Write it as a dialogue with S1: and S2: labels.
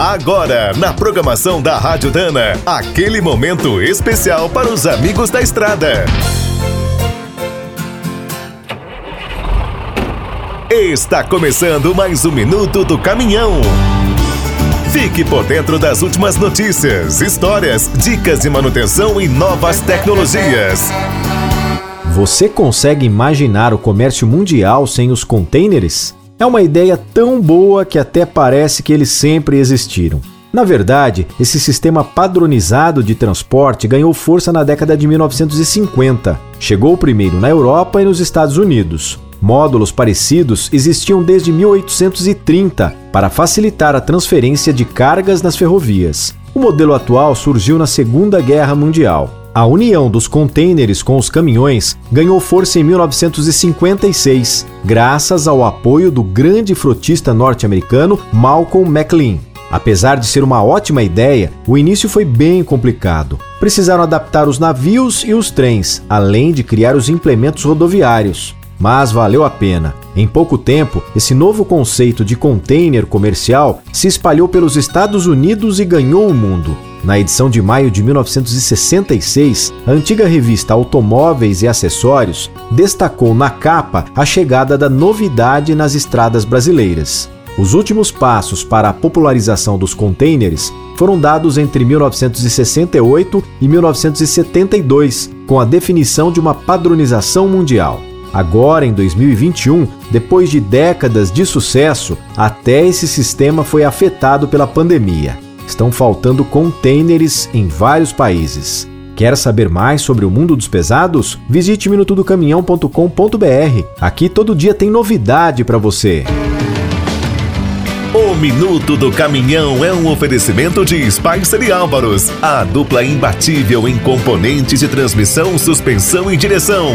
S1: Agora, na programação da Rádio Dana, aquele momento especial para os amigos da estrada. Está começando mais um minuto do caminhão. Fique por dentro das últimas notícias, histórias, dicas de manutenção e novas tecnologias.
S2: Você consegue imaginar o comércio mundial sem os containers? É uma ideia tão boa que até parece que eles sempre existiram. Na verdade, esse sistema padronizado de transporte ganhou força na década de 1950. Chegou primeiro na Europa e nos Estados Unidos. Módulos parecidos existiam desde 1830 para facilitar a transferência de cargas nas ferrovias. O modelo atual surgiu na Segunda Guerra Mundial. A união dos contêineres com os caminhões ganhou força em 1956, graças ao apoio do grande frotista norte-americano Malcolm McLean. Apesar de ser uma ótima ideia, o início foi bem complicado. Precisaram adaptar os navios e os trens, além de criar os implementos rodoviários. Mas valeu a pena. Em pouco tempo, esse novo conceito de container comercial se espalhou pelos Estados Unidos e ganhou o mundo. Na edição de maio de 1966, a antiga revista Automóveis e Acessórios destacou na capa a chegada da novidade nas estradas brasileiras. Os últimos passos para a popularização dos containers foram dados entre 1968 e 1972, com a definição de uma padronização mundial. Agora, em 2021, depois de décadas de sucesso, até esse sistema foi afetado pela pandemia estão faltando contêineres em vários países. Quer saber mais sobre o mundo dos pesados? Visite minutodocaminhão.com.br. Aqui todo dia tem novidade para você.
S1: O Minuto do Caminhão é um oferecimento de Spicer e Álvaros, a dupla imbatível em componentes de transmissão, suspensão e direção.